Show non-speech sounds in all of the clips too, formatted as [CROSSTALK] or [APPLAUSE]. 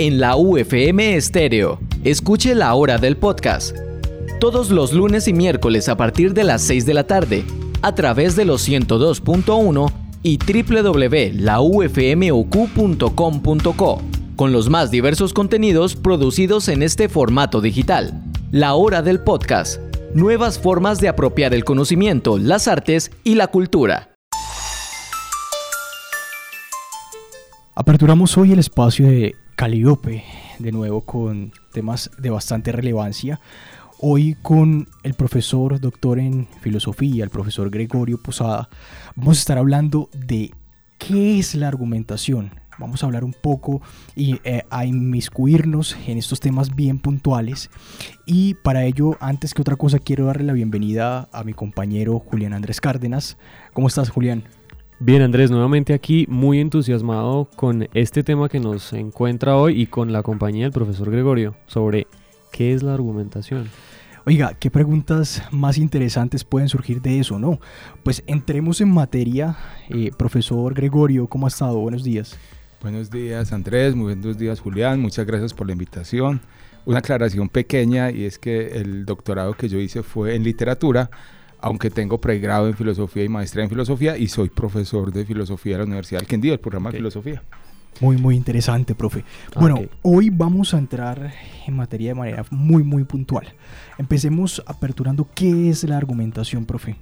en la UFM Estéreo. Escuche la hora del podcast. Todos los lunes y miércoles a partir de las 6 de la tarde, a través de los 102.1 y www.laufmoq.com.co, con los más diversos contenidos producidos en este formato digital. La hora del podcast. Nuevas formas de apropiar el conocimiento, las artes y la cultura. Aperturamos hoy el espacio de Caliope, de nuevo con temas de bastante relevancia. Hoy con el profesor doctor en filosofía, el profesor Gregorio Posada, vamos a estar hablando de qué es la argumentación. Vamos a hablar un poco y eh, a inmiscuirnos en estos temas bien puntuales. Y para ello, antes que otra cosa, quiero darle la bienvenida a mi compañero Julián Andrés Cárdenas. ¿Cómo estás, Julián? Bien, Andrés, nuevamente aquí muy entusiasmado con este tema que nos encuentra hoy y con la compañía del profesor Gregorio sobre qué es la argumentación. Oiga, ¿qué preguntas más interesantes pueden surgir de eso, no? Pues entremos en materia. Eh, profesor Gregorio, ¿cómo ha estado? Buenos días. Buenos días, Andrés. Muy buenos días, Julián. Muchas gracias por la invitación. Una aclaración pequeña y es que el doctorado que yo hice fue en literatura aunque tengo pregrado en filosofía y maestría en filosofía y soy profesor de filosofía de la Universidad del Quindío, el programa de filosofía. Muy, muy interesante, profe. Bueno, hoy vamos a entrar en materia de manera muy, muy puntual. Empecemos aperturando qué es la argumentación, profe.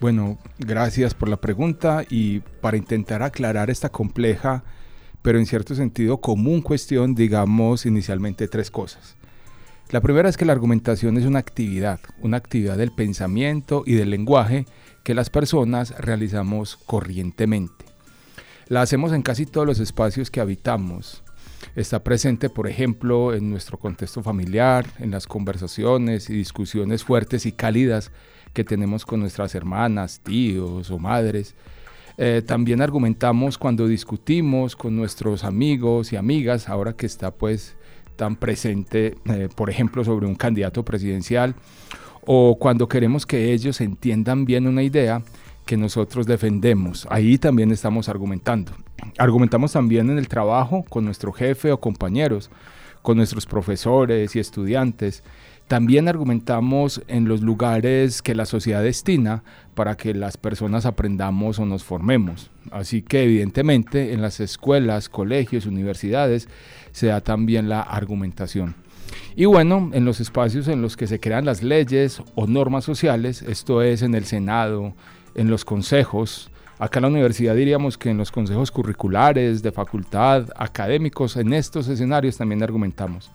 Bueno, gracias por la pregunta y para intentar aclarar esta compleja, pero en cierto sentido común cuestión, digamos inicialmente tres cosas. La primera es que la argumentación es una actividad, una actividad del pensamiento y del lenguaje que las personas realizamos corrientemente. La hacemos en casi todos los espacios que habitamos. Está presente, por ejemplo, en nuestro contexto familiar, en las conversaciones y discusiones fuertes y cálidas que tenemos con nuestras hermanas, tíos o madres. Eh, también argumentamos cuando discutimos con nuestros amigos y amigas, ahora que está pues tan presente, eh, por ejemplo, sobre un candidato presidencial, o cuando queremos que ellos entiendan bien una idea que nosotros defendemos. Ahí también estamos argumentando. Argumentamos también en el trabajo con nuestro jefe o compañeros, con nuestros profesores y estudiantes. También argumentamos en los lugares que la sociedad destina para que las personas aprendamos o nos formemos. Así que evidentemente en las escuelas, colegios, universidades se da también la argumentación. Y bueno, en los espacios en los que se crean las leyes o normas sociales, esto es en el Senado, en los consejos, acá en la universidad diríamos que en los consejos curriculares, de facultad, académicos, en estos escenarios también argumentamos.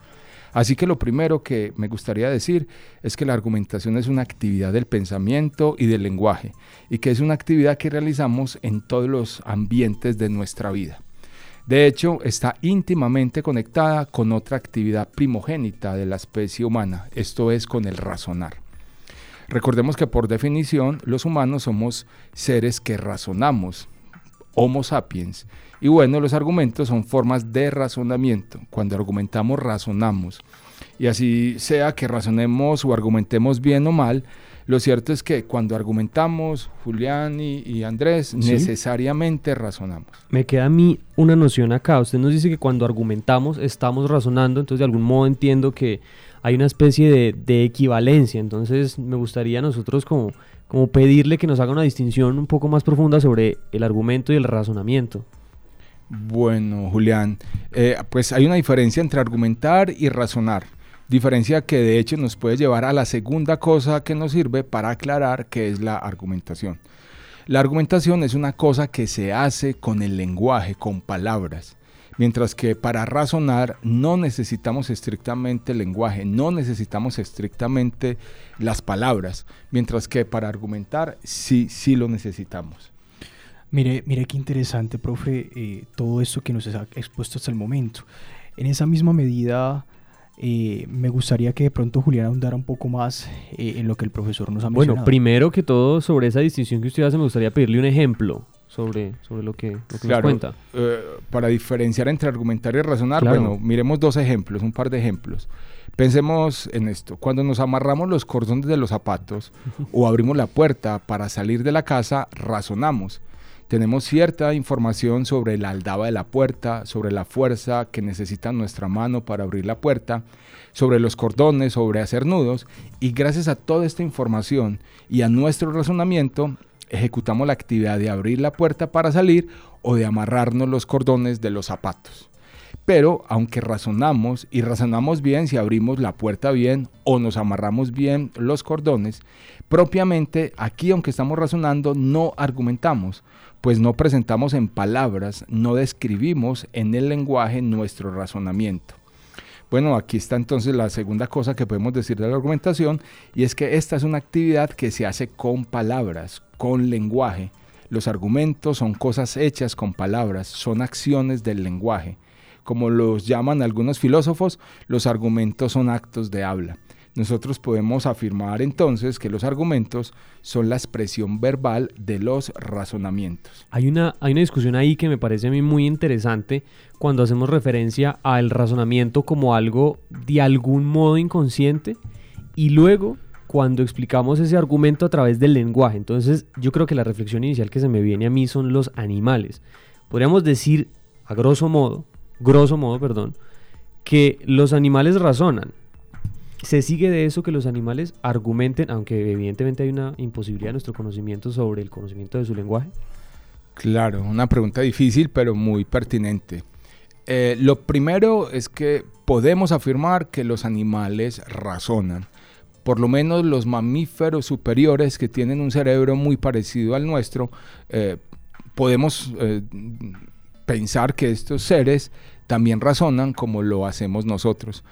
Así que lo primero que me gustaría decir es que la argumentación es una actividad del pensamiento y del lenguaje y que es una actividad que realizamos en todos los ambientes de nuestra vida. De hecho, está íntimamente conectada con otra actividad primogénita de la especie humana, esto es con el razonar. Recordemos que por definición los humanos somos seres que razonamos, Homo sapiens. Y bueno, los argumentos son formas de razonamiento. Cuando argumentamos, razonamos. Y así sea que razonemos o argumentemos bien o mal, lo cierto es que cuando argumentamos, Julián y, Andrés, necesariamente razonamos. Me queda a mí una noción acá. Usted nos dice que cuando argumentamos estamos razonando, entonces de algún modo entiendo que hay una especie de, equivalencia. Entonces me gustaría nosotros como, como pedirle que nos haga una distinción un poco más profunda sobre el argumento y el razonamiento. Bueno, Julián, eh, pues hay una diferencia entre argumentar y razonar. Diferencia que de hecho nos puede llevar a la segunda cosa que nos sirve para aclarar qué es la argumentación. La argumentación es una cosa que se hace con el lenguaje, con palabras. Mientras que para razonar no necesitamos estrictamente el lenguaje, no necesitamos estrictamente las palabras, mientras que para argumentar sí, sí lo necesitamos. Mire, mire qué interesante, profe, eh, todo esto que nos ha expuesto hasta el momento. En esa misma medida, eh, me gustaría que de pronto Julián ahondara un poco más eh, en lo que el profesor nos ha mencionado. Bueno, primero que todo, sobre esa distinción que usted hace, me gustaría pedirle un ejemplo sobre, sobre lo que, nos cuenta. Eh, para diferenciar entre argumentar y razonar, bueno, miremos dos ejemplos, un par de ejemplos. Pensemos en esto. Cuando nos amarramos los cordones de los zapatos [LAUGHS] o abrimos la puerta para salir de la casa, razonamos. tenemos cierta información sobre la aldaba de la puerta, sobre la fuerza que necesita nuestra mano para abrir la puerta, sobre los cordones, sobre hacer nudos, y gracias a toda esta información y a nuestro razonamiento, ejecutamos la actividad de abrir la puerta para salir o de amarrarnos los cordones de los zapatos. Pero aunque razonamos y razonamos bien si abrimos la puerta bien o nos amarramos bien los cordones, propiamente aquí aunque estamos razonando no argumentamos, pues no presentamos en palabras, no describimos en el lenguaje nuestro razonamiento. Bueno, aquí está entonces la segunda cosa que podemos decir de la argumentación y es que esta es una actividad que se hace con palabras, con lenguaje. Los argumentos son cosas hechas con palabras, son acciones del lenguaje. Como los llaman algunos filósofos, los argumentos son actos de habla. Nosotros podemos afirmar entonces que los argumentos son la expresión verbal de los razonamientos. Hay una, hay una discusión ahí que me parece a mí muy interesante cuando hacemos referencia al razonamiento como algo de algún modo inconsciente y luego cuando explicamos ese argumento a través del lenguaje. Entonces yo creo que la reflexión inicial que se me viene a mí son los animales. Podríamos decir, a grosso modo, grosso modo, perdón, que los animales razonan se sigue de eso que los animales argumenten, aunque evidentemente hay una imposibilidad de nuestro conocimiento sobre el conocimiento de su lenguaje? Claro, una pregunta difícil pero muy pertinente. Eh, lo primero es que podemos afirmar que los animales razonan. Por lo menos los mamíferos superiores que tienen un cerebro muy parecido al nuestro, eh, podemos eh, pensar que estos seres también razonan como lo hacemos nosotros.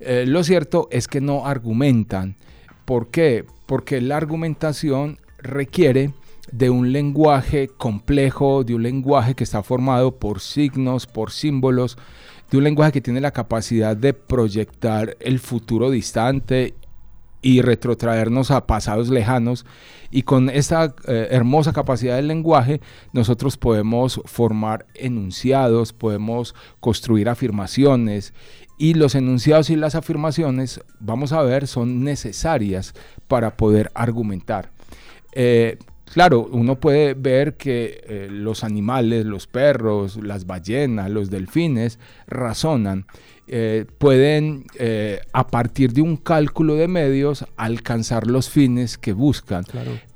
Eh, lo cierto es que no argumentan. ¿Por qué? Porque la argumentación requiere de un lenguaje complejo, de un lenguaje que está formado por signos, por símbolos, de un lenguaje que tiene la capacidad de proyectar el futuro distante y retrotraernos a pasados lejanos. Y con esta eh, hermosa capacidad del lenguaje, nosotros podemos formar enunciados, podemos construir afirmaciones y los enunciados y las afirmaciones, vamos a ver, son necesarias para poder argumentar. Eh, claro, uno puede ver que eh, los animales, los perros, las ballenas, los delfines, razonan. Eh, pueden, a partir de un cálculo de medios, alcanzar los fines que buscan.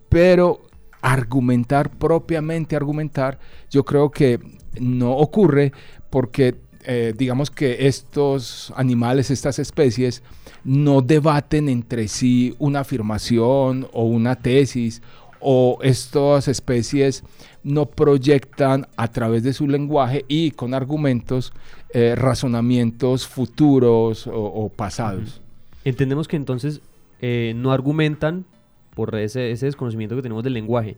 Pero argumentar, propiamente argumentar, yo creo que no ocurre porque eh, digamos que estos animales, estas especies, no debaten entre sí una afirmación o una tesis, o estas especies no proyectan a través de su lenguaje y con argumentos eh, razonamientos futuros o, pasados. Entendemos que entonces eh, no argumentan por ese, desconocimiento que tenemos del lenguaje,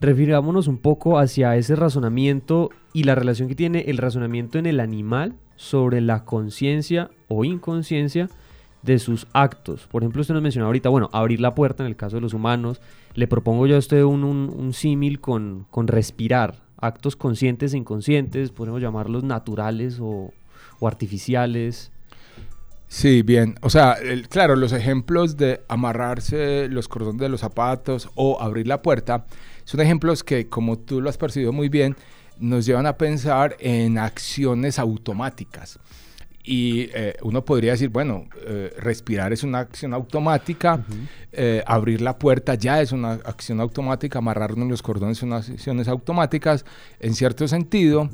refirámonos un poco hacia ese razonamiento y la relación que tiene el razonamiento en el animal sobre la conciencia o inconsciencia de sus actos. Por ejemplo, usted nos mencionó ahorita, bueno, abrir la puerta en el caso de los humanos. Le propongo yo a usted un, un, símil con, con, respirar. Actos conscientes e inconscientes, podemos llamarlos naturales o, o artificiales. Sí, bien. O sea, claro, los ejemplos de amarrarse los cordones de los zapatos o abrir la puerta son ejemplos que, como tú lo has percibido muy bien, nos llevan a pensar en acciones automáticas. Y eh, uno podría decir, bueno, eh, respirar es una acción automática, eh, abrir la puerta ya es una acción automática, amarrarnos los cordones son acciones automáticas. En cierto sentido,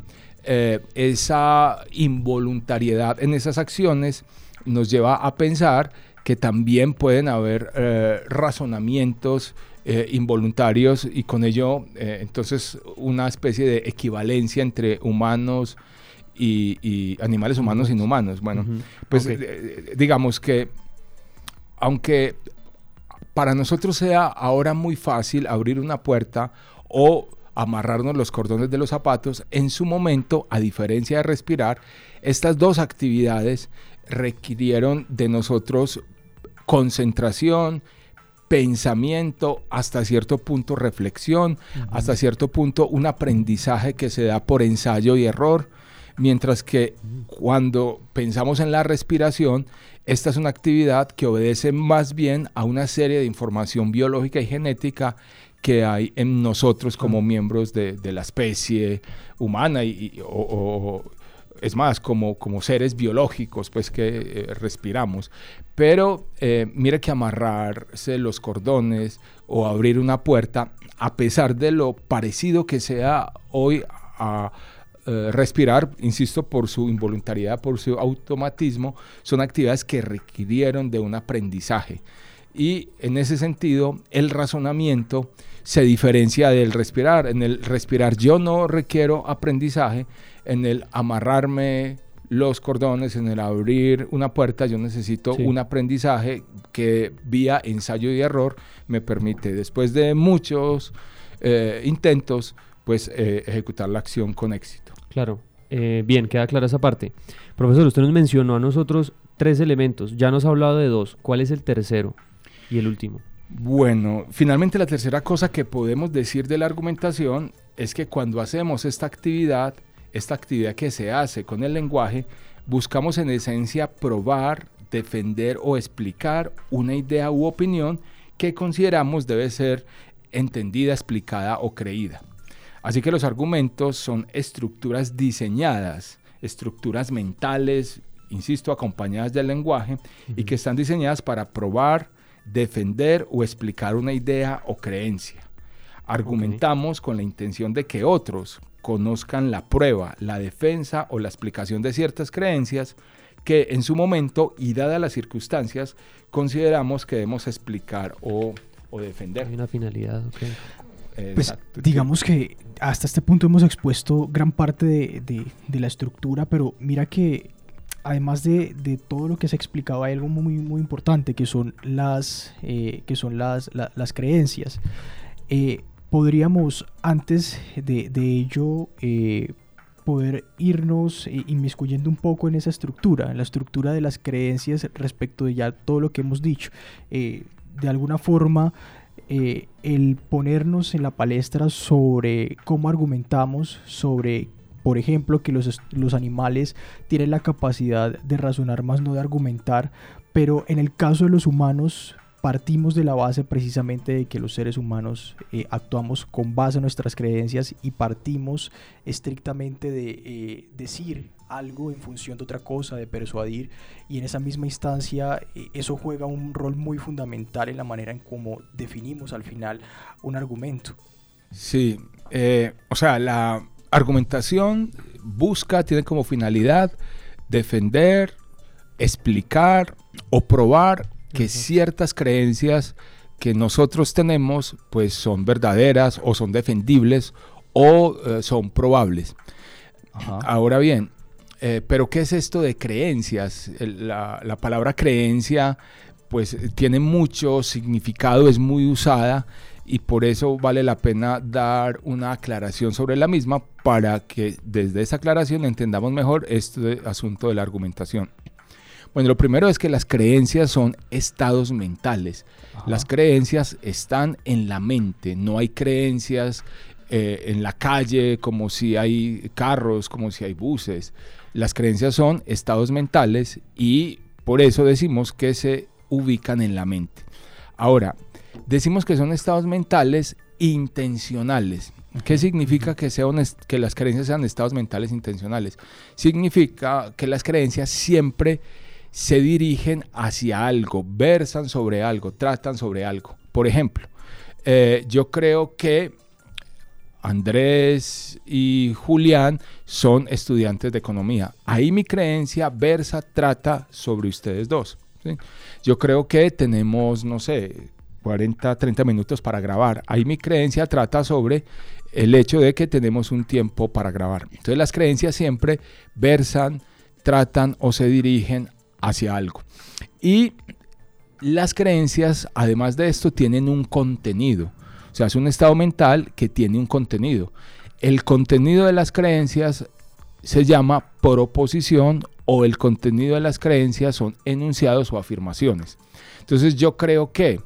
esa involuntariedad en esas acciones nos lleva a pensar que también pueden haber razonamientos eh, involuntarios y con ello eh, entonces una especie de equivalencia entre humanos y, animales humanos y inhumanos. Bueno, pues eh, digamos que aunque para nosotros sea ahora muy fácil abrir una puerta o amarrarnos los cordones de los zapatos, en su momento, a diferencia de respirar, estas dos actividades requirieron de nosotros concentración, pensamiento, hasta cierto punto reflexión, hasta cierto punto un aprendizaje que se da por ensayo y error, mientras que cuando pensamos en la respiración, esta es una actividad que obedece más bien a una serie de información biológica y genética que hay en nosotros como miembros de, la especie humana y, o, es más, como, como seres biológicos pues que eh, respiramos. Pero eh, mire que amarrarse los cordones o abrir una puerta, a pesar de lo parecido que sea hoy a eh, respirar, insisto, por su involuntariedad, por su automatismo, son actividades que requirieron de un aprendizaje. Y en ese sentido, el razonamiento se diferencia del respirar. En el respirar yo no requiero aprendizaje, en el amarrarme los cordones, en el abrir una puerta, yo necesito un aprendizaje que vía ensayo y error me permite, después de muchos eh, intentos, pues eh, ejecutar la acción con éxito. Claro, eh, bien, queda clara esa parte. Profesor, usted nos mencionó a nosotros tres elementos, ya nos ha hablado de dos, ¿cuál es el tercero y el último? Bueno, finalmente la tercera cosa que podemos decir de la argumentación es que cuando hacemos esta actividad, esta actividad que se hace con el lenguaje, buscamos en esencia probar, defender o explicar una idea u opinión que consideramos debe ser entendida, explicada o creída. Así que los argumentos son estructuras diseñadas, estructuras mentales, insisto, acompañadas del lenguaje y que están diseñadas para probar, defender o explicar una idea o creencia. Argumentamos con la intención de que otros, conozcan la prueba, la defensa o la explicación de ciertas creencias que en su momento y dadas las circunstancias consideramos que debemos explicar o, defender. Hay una finalidad, ok. Pues, digamos que hasta este punto hemos expuesto gran parte de, la estructura, pero mira que además de, todo lo que se explicaba hay algo muy, muy importante que son las, eh, que son las, las creencias. Eh, podríamos antes de, ello eh, poder irnos eh, inmiscuyendo un poco en esa estructura, en la estructura de las creencias respecto de ya todo lo que hemos dicho. Eh, de alguna forma, el ponernos en la palestra sobre cómo argumentamos, sobre, por ejemplo, que los, los animales tienen la capacidad de razonar más, no de argumentar, pero en el caso de los humanos partimos de la base precisamente de que los seres humanos eh, actuamos con base en nuestras creencias y partimos estrictamente de eh, decir algo en función de otra cosa, de persuadir, y en esa misma instancia eh, eso juega un rol muy fundamental en la manera en cómo definimos al final un argumento. Sí, o sea, la argumentación busca, tiene como finalidad defender, explicar o probar que ciertas creencias que nosotros tenemos pues son verdaderas o son defendibles o eh, son probables. Ahora bien, eh, pero ¿qué es esto de creencias? la, palabra creencia pues tiene mucho significado, es muy usada y por eso vale la pena dar una aclaración sobre la misma para que desde esa aclaración entendamos mejor este asunto de la argumentación. Bueno, lo primero es que las creencias son estados mentales. Las creencias están en la mente, no hay creencias eh, en la calle como si hay carros, como si hay buses. Las creencias son estados mentales y por eso decimos que se ubican en la mente. Ahora, decimos que son estados mentales intencionales. ¿Qué significa que, que las creencias sean estados mentales intencionales? Significa que las creencias siempre se dirigen hacia algo, versan sobre algo, tratan sobre algo. Por ejemplo, eh, yo creo que Andrés y Julián son estudiantes de economía. Ahí mi creencia versa, trata sobre ustedes dos. Yo creo que tenemos, no sé, 40, 30 minutos para grabar. Ahí mi creencia trata sobre el hecho de que tenemos un tiempo para grabar. Entonces las creencias siempre versan, tratan o se dirigen hacia algo. Y las creencias, además de esto, tienen un contenido. O sea, es un estado mental que tiene un contenido. El contenido de las creencias se llama proposición o el contenido de las creencias son enunciados o afirmaciones. Entonces yo creo que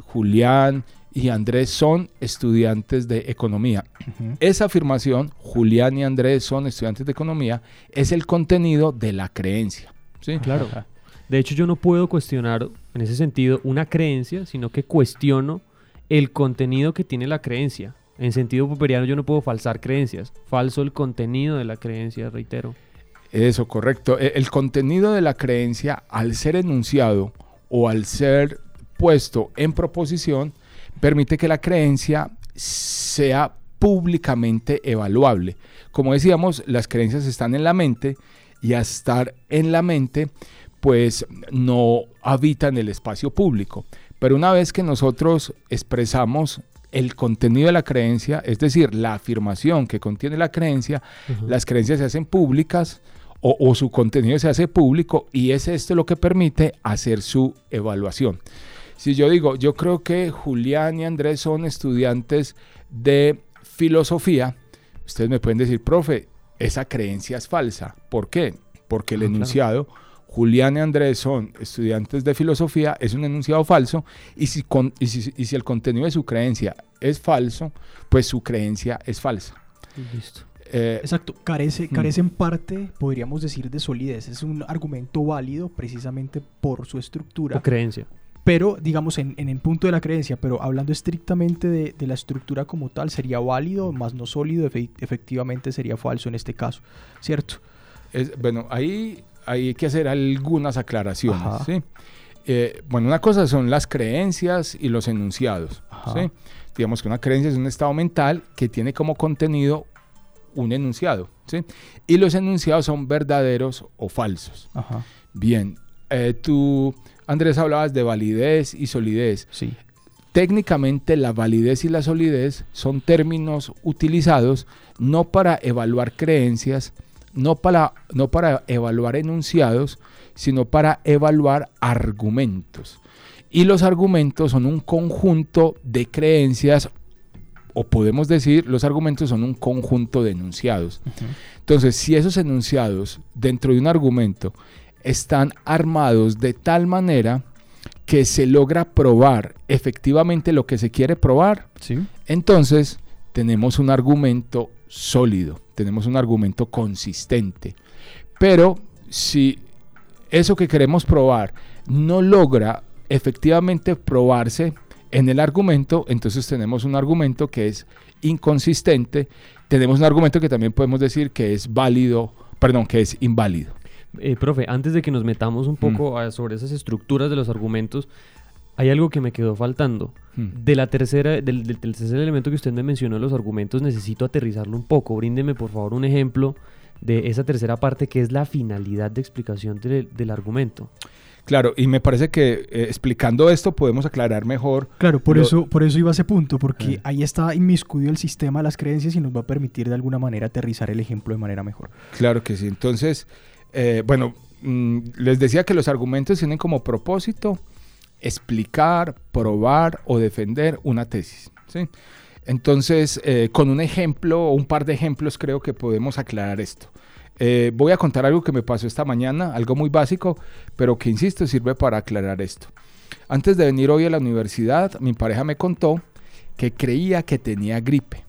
Julián y Andrés son estudiantes de economía. Esa afirmación, Julián y Andrés son estudiantes de economía, es el contenido de la creencia. Sí, claro. De hecho, yo no puedo cuestionar en ese sentido una creencia, sino que cuestiono el contenido que tiene la creencia. En sentido popperiano yo no puedo falsar creencias. Falso el contenido de la creencia, reitero. Eso, correcto. E, el contenido de la creencia, al ser enunciado o al ser puesto en proposición, permite que la creencia sea públicamente evaluable. Como decíamos, las creencias están en la mente y a estar en la mente, pues no habitan el espacio público. Pero una vez que nosotros expresamos el contenido de la creencia, es decir, la afirmación que contiene la creencia, las creencias se hacen públicas o, su contenido se hace público y es esto lo que permite hacer su evaluación. Si yo digo, yo creo que Julián y Andrés son estudiantes de filosofía, ustedes me pueden decir, profe, esa creencia es falsa. ¿Por qué? Porque el ah, enunciado... Julián y Andrés son estudiantes de filosofía, es un enunciado falso, y si, y si, el contenido de su creencia es falso, pues su creencia es falsa. Listo. Eh, Exacto, carece, mm. carece en parte, podríamos decir, de solidez. Es un argumento válido precisamente por su estructura. O creencia. Pero, digamos, en, el punto de la creencia, pero hablando estrictamente de, la estructura como tal, sería válido, más no sólido, efectivamente sería falso en este caso, ¿cierto? bueno, ahí hay que hacer algunas aclaraciones. Eh, bueno, una cosa son las creencias y los enunciados. Digamos que una creencia es un estado mental que tiene como contenido un enunciado. Y los enunciados son verdaderos o falsos. Bien, eh, tú, Andrés, hablabas de validez y solidez. Sí. Técnicamente la validez y la solidez son términos utilizados no para evaluar creencias, no para, no para evaluar enunciados, sino para evaluar argumentos. Y los argumentos son un conjunto de creencias, o podemos decir, los argumentos son un conjunto de enunciados. Entonces, si esos enunciados dentro de un argumento están armados de tal manera que se logra probar efectivamente lo que se quiere probar, entonces tenemos un argumento sólido, tenemos un argumento consistente. Pero si eso que queremos probar no logra efectivamente probarse en el argumento, entonces tenemos un argumento que es inconsistente, tenemos un argumento que también podemos decir que es válido, perdón, que es inválido. Eh, profe, antes de que nos metamos un poco mm. sobre esas estructuras de los argumentos, hay algo que me quedó faltando. Hmm. De la tercera, del, tercer elemento que usted me mencionó, los argumentos, necesito aterrizarlo un poco. Bríndeme, por favor, un ejemplo de esa tercera parte que es la finalidad de explicación del argumento. Claro, y me parece que eh, explicando esto podemos aclarar mejor. Claro, por, eso, por eso iba a ese punto, porque ah. ahí está inmiscuido el sistema de las creencias y nos va a permitir de alguna manera aterrizar el ejemplo de manera mejor. Claro que sí. Entonces, eh, bueno, mm, les decía que los argumentos tienen como propósito explicar, probar o defender una tesis. ¿sí? Entonces, eh, con un ejemplo o un par de ejemplos creo que podemos aclarar esto. Eh, voy a contar algo que me pasó esta mañana, algo muy básico, pero que, insisto, sirve para aclarar esto. Antes de venir hoy a la universidad, mi pareja me contó que creía que tenía gripe.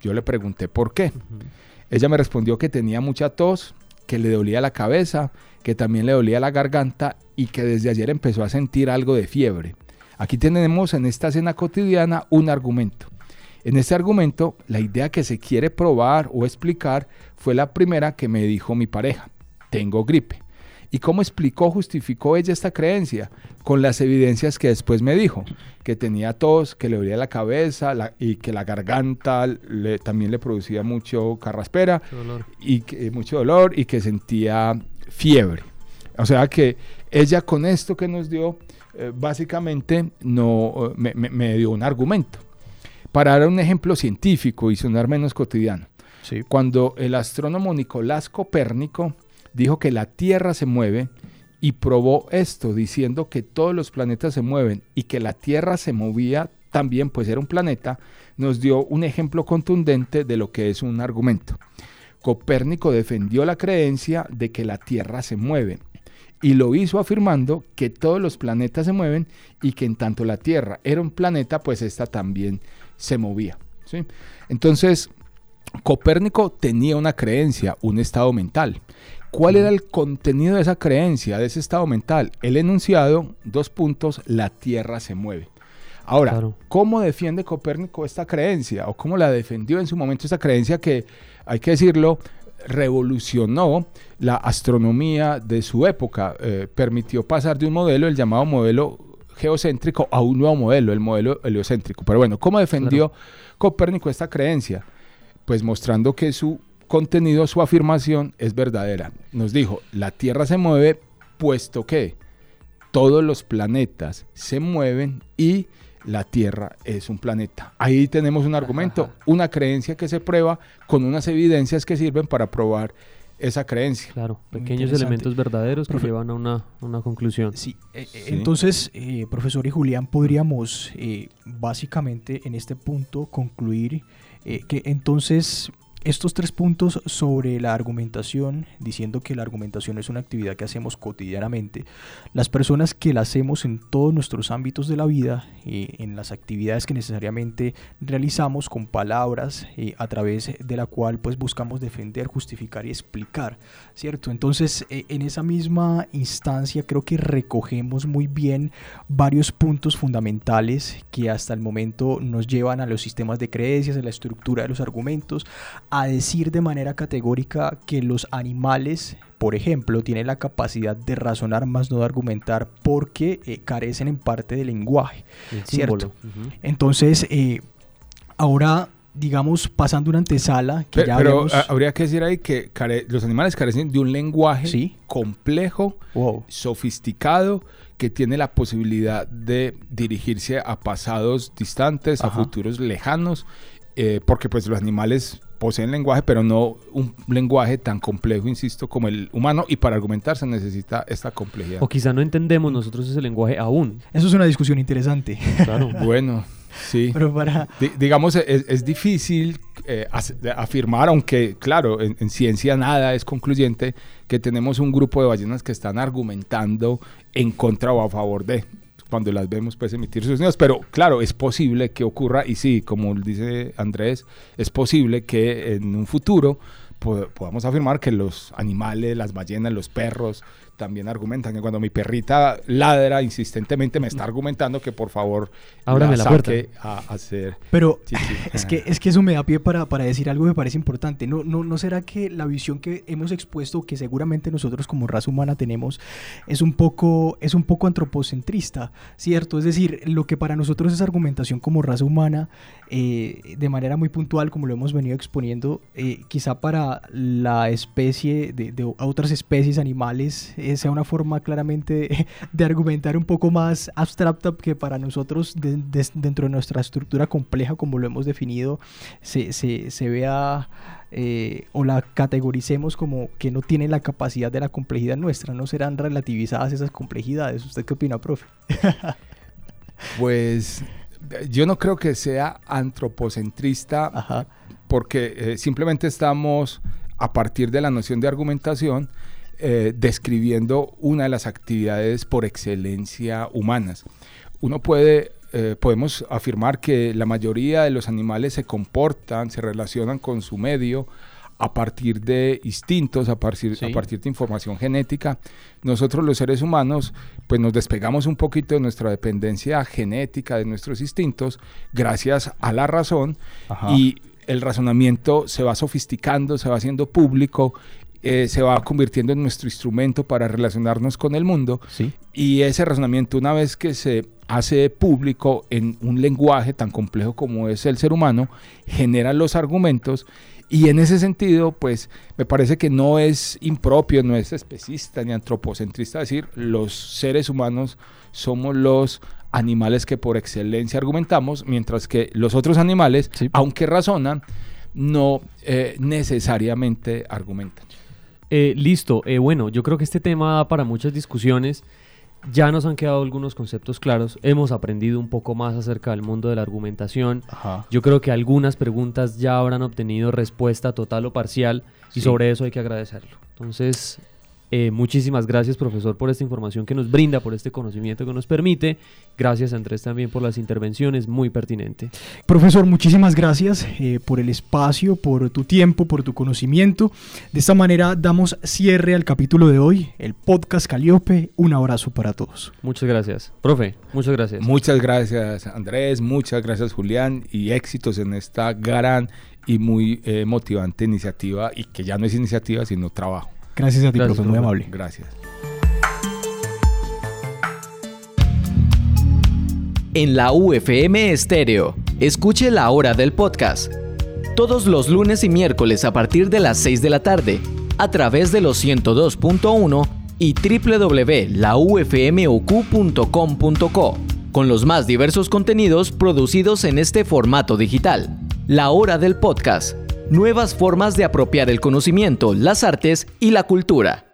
Yo le pregunté por qué. Ella me respondió que tenía mucha tos, que le dolía la cabeza, que también le dolía la garganta y que desde ayer empezó a sentir algo de fiebre. Aquí tenemos en esta escena cotidiana un argumento. En este argumento, la idea que se quiere probar o explicar fue la primera que me dijo mi pareja, tengo gripe. ¿Y cómo explicó, justificó ella esta creencia? Con las evidencias que después me dijo, que tenía tos, que le dolía la cabeza y que la garganta también le producía mucho carraspera y que, mucho dolor y que sentía fiebre. O sea que ella con esto que nos dio, eh, básicamente no, me, dio un argumento. Para dar un ejemplo científico y sonar menos cotidiano. Cuando el astrónomo Nicolás Copérnico dijo que la Tierra se mueve y probó esto diciendo que todos los planetas se mueven y que la Tierra se movía también, pues era un planeta, nos dio un ejemplo contundente de lo que es un argumento. Copérnico defendió la creencia de que la Tierra se mueve y lo hizo afirmando que todos los planetas se mueven y que en tanto la Tierra era un planeta, pues esta también se movía. ¿sí? Entonces, Copérnico tenía una creencia, un estado mental. ¿Cuál era el contenido de esa creencia, de ese estado mental? El enunciado, dos puntos, la Tierra se mueve. Ahora, Claro. ¿cómo defiende Copérnico esta creencia? ¿O cómo la defendió en su momento esta creencia que, hay que decirlo, revolucionó la astronomía de su época? Eh, permitió pasar de un modelo, el llamado modelo geocéntrico, a un nuevo modelo, el modelo heliocéntrico. Pero bueno, ¿cómo defendió Copérnico esta creencia? Pues mostrando que su contenido, su afirmación es verdadera. Nos dijo, la Tierra se mueve puesto que todos los planetas se mueven y la Tierra es un planeta. Ahí tenemos un argumento, una creencia que se prueba con unas evidencias que sirven para probar esa creencia. Claro, pequeños elementos verdaderos que Profe- llevan a una, una conclusión. Sí, eh, eh, Sí. entonces, eh, profesor y Julián, podríamos eh, básicamente en este punto concluir eh, que entonces estos tres puntos sobre la argumentación, diciendo que la argumentación es una actividad que hacemos cotidianamente, las personas que la hacemos en todos nuestros ámbitos de la vida, eh, en las actividades que necesariamente realizamos con palabras, eh, a través de la cual pues buscamos defender, justificar y explicar, ¿cierto? Entonces, eh, en esa misma instancia creo que recogemos muy bien varios puntos fundamentales que hasta el momento nos llevan a los sistemas de creencias, a la estructura de los argumentos, a decir de manera categórica que los animales, por ejemplo, tienen la capacidad de razonar más no de argumentar porque eh, carecen en parte de lenguaje. El Cierto. Entonces, eh, ahora, digamos, pasando una antesala que Pe- ya Pero, habíamos- a- habría que decir ahí que care- los animales carecen de un lenguaje Sí. complejo, Wow. sofisticado, que tiene la posibilidad de dirigirse a pasados distantes, a futuros lejanos, eh, porque pues los animales poseen lenguaje, pero no un lenguaje tan complejo, insisto, como el humano, y para argumentar se necesita esta complejidad. O quizá no entendemos nosotros ese lenguaje aún. Eso es una discusión interesante. Claro. [LAUGHS] Bueno, sí. Pero para... Di- digamos, es, es difícil eh, afirmar, aunque claro, en, en ciencia nada es concluyente, que tenemos un grupo de ballenas que están argumentando en contra o a favor de, cuando las vemos pues emitir sus sonidos, pero claro, es posible que ocurra, y sí, como dice Andrés, es posible que en un futuro po- podamos afirmar que los animales, las ballenas, los perros, también argumentan que cuando mi perrita ladra insistentemente me está argumentando que por favor Ábrame la saque a hacer Pero [LAUGHS] es que, es que eso me da pie para, para decir algo que me parece importante. ¿No, no, ¿No será que la visión que hemos expuesto, que seguramente nosotros como raza humana tenemos, es un poco, es un poco antropocentrista? ¿Cierto? Es decir, lo que para nosotros es argumentación como raza humana, eh, de manera muy puntual, como lo hemos venido exponiendo, eh, quizá para la especie de, de otras especies animales eh, sea una forma claramente [LAUGHS] de argumentar un poco más abstracta que para nosotros de- de- dentro de nuestra estructura compleja como lo hemos definido se, se- se vea eh, o la categoricemos como que no tiene la capacidad de la complejidad nuestra, no serán relativizadas esas complejidades. ¿Usted qué opina, profe? [LAUGHS] Pues yo no creo que sea antropocentrista Ajá. porque eh, simplemente estamos a partir de la noción de argumentación eh, describiendo una de las actividades por excelencia humanas. Uno puede, eh, podemos afirmar que la mayoría de los animales se comportan, se relacionan con su medio a partir de instintos, a partir, Sí. a partir de información genética. Nosotros los seres humanos, pues nos despegamos un poquito de nuestra dependencia genética, de nuestros instintos, gracias a la razón Ajá. y el razonamiento se va sofisticando, se va haciendo público, eh, se va convirtiendo en nuestro instrumento para relacionarnos con el mundo. Sí. Y ese razonamiento, una vez que se hace público en un lenguaje tan complejo como es el ser humano, genera los argumentos. Y en ese sentido, pues me parece que no es impropio, no es especista ni antropocentrista decir los seres humanos somos los animales que por excelencia argumentamos, mientras que los otros animales, Sí. aunque razonan, no eh, necesariamente argumentan. Eh, listo, eh, bueno, yo creo que este tema da para muchas discusiones. Ya nos han quedado algunos conceptos claros. Hemos aprendido un poco más acerca del mundo de la argumentación. Ajá. Yo creo que algunas preguntas ya habrán obtenido respuesta total o parcial y sobre eso hay que agradecerlo. Entonces, Eh, muchísimas gracias, profesor, por esta información que nos brinda, por este conocimiento que nos permite. Gracias, Andrés, también por las intervenciones, muy pertinente. Profesor, muchísimas gracias eh, por el espacio, por tu tiempo, por tu conocimiento. De esta manera damos cierre al capítulo de hoy, el podcast Caliope. Un abrazo para todos. Muchas gracias. Profe, muchas gracias. Muchas gracias, Andrés. Muchas gracias, Julián. Y éxitos en esta gran y muy eh, motivante iniciativa, y que ya no es iniciativa, sino trabajo. Gracias a ti, profesor, muy amable. Gracias. En la UFM Estéreo, escuche la hora del podcast. Todos los lunes y miércoles a partir de las 6 de la tarde, a través de los 102.1 y www.laufmoq.com.co, con los más diversos contenidos producidos en este formato digital. La hora del podcast nuevas formas de apropiar el conocimiento, las artes y la cultura.